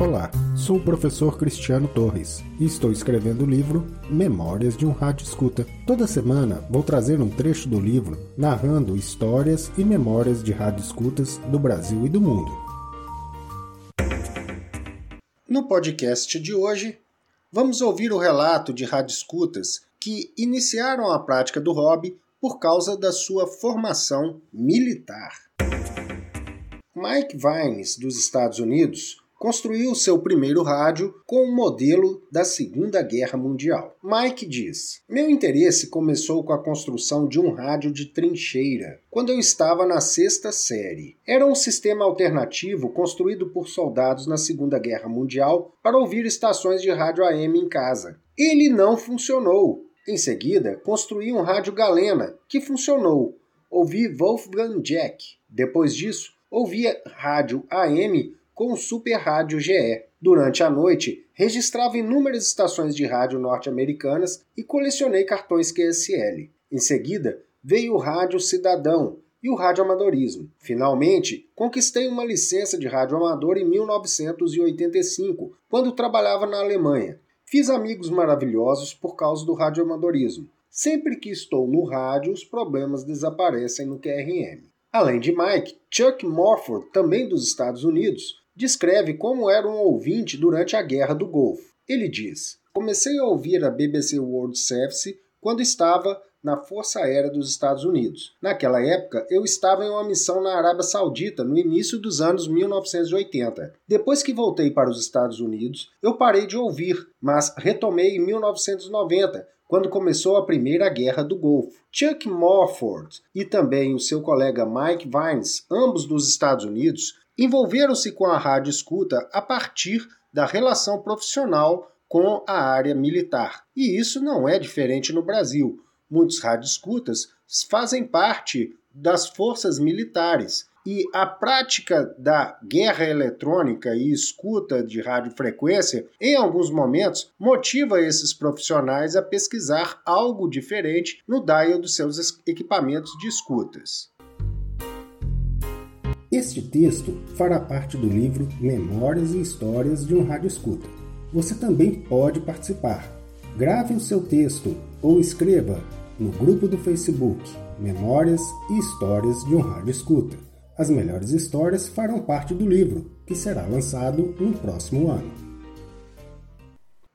Olá, sou o professor Cristiano Torres e estou escrevendo o livro Memórias de um Rádio Escuta. Toda semana vou trazer um trecho do livro narrando histórias e memórias de rádio escutas do Brasil e do mundo. No podcast de hoje, vamos ouvir o relato de rádio escutas que iniciaram a prática do hobby por causa da sua formação militar. Mike Vines, dos Estados Unidos, construiu seu primeiro rádio com um modelo da Segunda Guerra Mundial. Mike diz: Meu interesse começou com a construção de um rádio de trincheira, quando eu estava na sexta série. Era um sistema alternativo construído por soldados na Segunda Guerra Mundial para ouvir estações de rádio AM em casa. Ele não funcionou. Em seguida, construí um rádio galena, que funcionou. Ouvi Wolfgang Jack. Depois disso, ouvia rádio AM com o Super Rádio GE. Durante a noite, registrava inúmeras estações de rádio norte-americanas e colecionei cartões QSL. Em seguida, veio o Rádio Cidadão e o Rádio Amadorismo. Finalmente, conquistei uma licença de rádio amador em 1985, quando trabalhava na Alemanha. Fiz amigos maravilhosos por causa do radioamadorismo. Sempre que estou no rádio, os problemas desaparecem no QRM. Além de Mike, Chuck Morford, também dos Estados Unidos, descreve como era um ouvinte durante a Guerra do Golfo. Ele diz: Comecei a ouvir a BBC World Service quando estava na Força Aérea dos Estados Unidos. Naquela época, eu estava em uma missão na Arábia Saudita no início dos anos 1980. Depois que voltei para os Estados Unidos, eu parei de ouvir, mas retomei em 1990, quando começou a Primeira Guerra do Golfo. Chuck Morford e também o seu colega Mike Vines, ambos dos Estados Unidos, envolveram-se com a rádio escuta a partir da relação profissional com a área militar. E isso não é diferente no Brasil. Muitos escutas fazem parte das forças militares e a prática da guerra eletrônica e escuta de radiofrequência, em alguns momentos, motiva esses profissionais a pesquisar algo diferente no dial dos seus equipamentos de escutas. Este texto fará parte do livro Memórias e Histórias de um Rádio Escuta. Você também pode participar. Grave o seu texto ou escreva no grupo do Facebook Memórias e Histórias de um Rádio Escuta. As melhores histórias farão parte do livro, que será lançado no próximo ano.